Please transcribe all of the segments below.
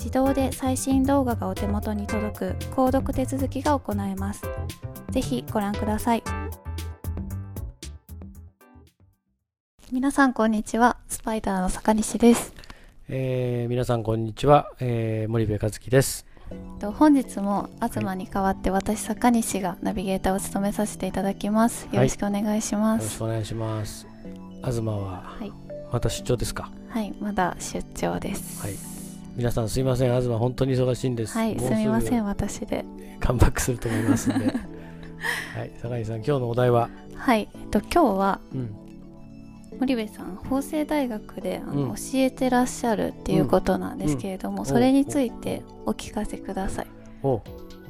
自動で最新動画がお手元に届く購読手続きが行えます。ぜひご覧ください。皆さんこんにちは。スパイダーの坂西です。えー、皆さんこんにちは。えー、森部和樹です。本日も東に代わって私坂西がナビゲーターを務めさせていただきます。よろしくお願いします。はい、よろしくお願いします。東は、はい、また出張ですか？はい、まだ出張です。はい。皆さんすいません。東本当に忙しいんです。はいすみません私で。カムバックすると思いますんで。はい坂井さん今日のお題は？はいえっと今日は、うん、森部さん法政大学であの、うん、教えてらっしゃるっていうことなんですけれども、うん、それについてお聞かせください。お法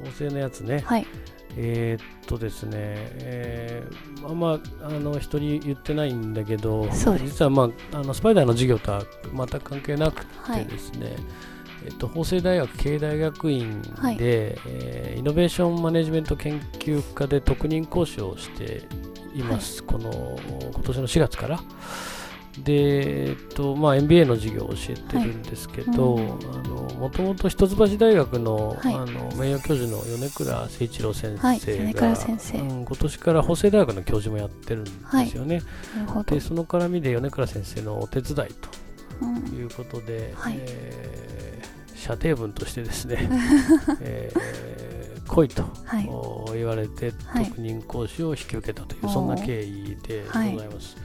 政のやつね。はいえー、っとですね、えー、あんまあの人に言ってないんだけど、実は、まあ、あのスパイダーの授業とは全く関係なくてですね、はい、えっと、法政大学経営大学院で、はい、えー、イノベーションマネジメント研究科で特任講師をしています、はい、この今年の4月から。で、えっとまあ、MBA の授業を教えてるんですけど、もともと一橋大学の,、あの名誉教授の米倉誠一郎先生が、先生。うん、今年から法政大学の教授もやってるんですよね。でその絡みで米倉先生のお手伝いということで、うんえー、射程文としてですね、えー、来いと、言われて特任講師を引き受けたという、そんな経緯でございます。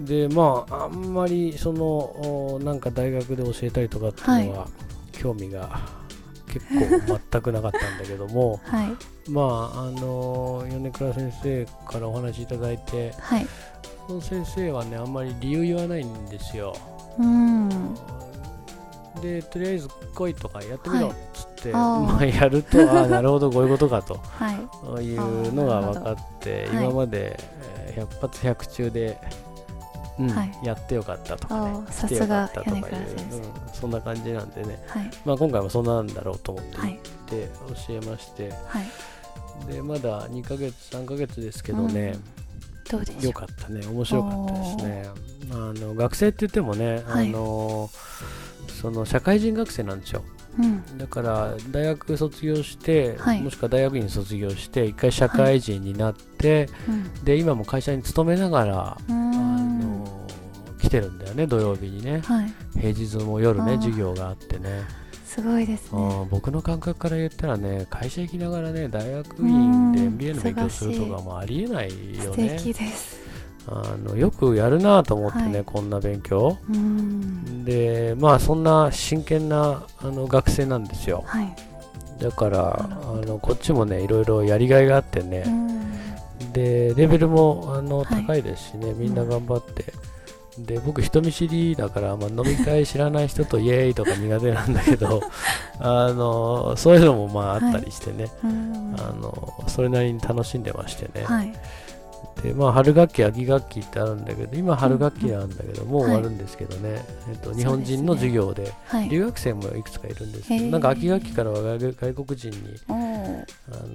でまああんまりそのなんか大学で教えたりとかっていうのは、興味が結構全くなかったんだけども、はい、まああの米倉先生からお話しいただいて、はい、その先生はねあんまり理由言わないんですよ。うん。でとりあえず来いとかやってみろっつって、はい、まあ、やるとあなるほどこういうことかと、はい、いうのが分かって今まで100発100中でうんはい、やってよかったとかね。さすが米倉先生、うん、そんな感じなんでね、はい、まあ、今回もそんなんだろうと思って行って教えまして、はい、でまだ2か月3か月ですけどね、うん、どうでよかったね。面白かったですね。あの学生って言ってもね、あのその社会人学生なんですよ。うん、だから大学卒業して、はい、もしくは大学院卒業して一回社会人になって、はい。うん、で今も会社に勤めながら、てるんだよね土曜日にね、はい、平日も夜ね授業があってね。すごいですね。僕の感覚から言ったらね会社行きながらね大学院で MBA の勉強するとかもありえないよね。素敵です。あのよくやるなと思ってね、はい、こんな勉強。でまあそんな真剣なあの学生なんですよ。はい、だからあのこっちもねいろいろやりがいがあってね、でレベルもあの高いですしね、はい、みんな頑張って、で僕人見知りだから、まあ、飲み会知らない人とイエーイとか苦手なんだけど あのそういうのもまああったりしてね、はい、あのそれなりに楽しんでましてね、はい、でまあ、春学期、秋学期ってあるんだけど、今、春学期なんだけど、もう終わるんだけどね、はい、えっと、日本人の授業で、留学生もいくつかいるんですけど、なんか秋学期からは外国人にあ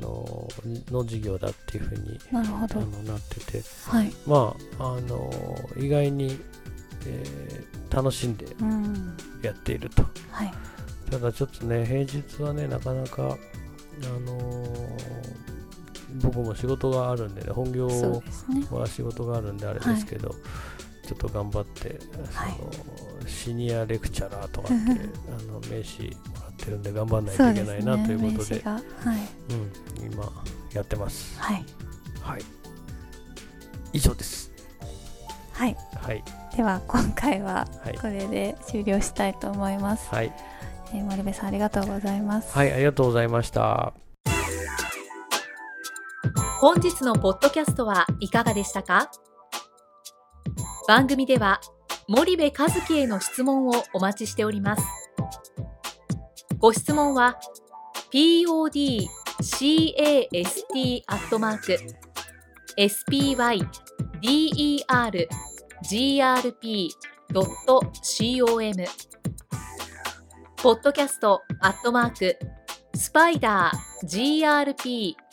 のの授業だっていうふうになあのなってて、はい、まああの意外に、えー、楽しんでやっていると、はい、ただちょっとね平日はねなかなかあの僕も仕事があるんで、ね、本業は仕事があるんであれですけど、ちょっと頑張って、はい、そのシニアレクチャラーとかって あの名刺もらってるんで頑張らないといけないな、ということで、はい。うん、今やってます。はい、はい、以上です。はい、はい、では今回はこれで終了したいと思います。はい、えー、森部さんありがとうございます。はい、ありがとうございました。本日のポッドキャストはいかがでしたか？番組では森部和樹への質問をお待ちしております。ご質問は podcast アットマーク spydergrp.com ポッドキャストアットマークスパイダー grp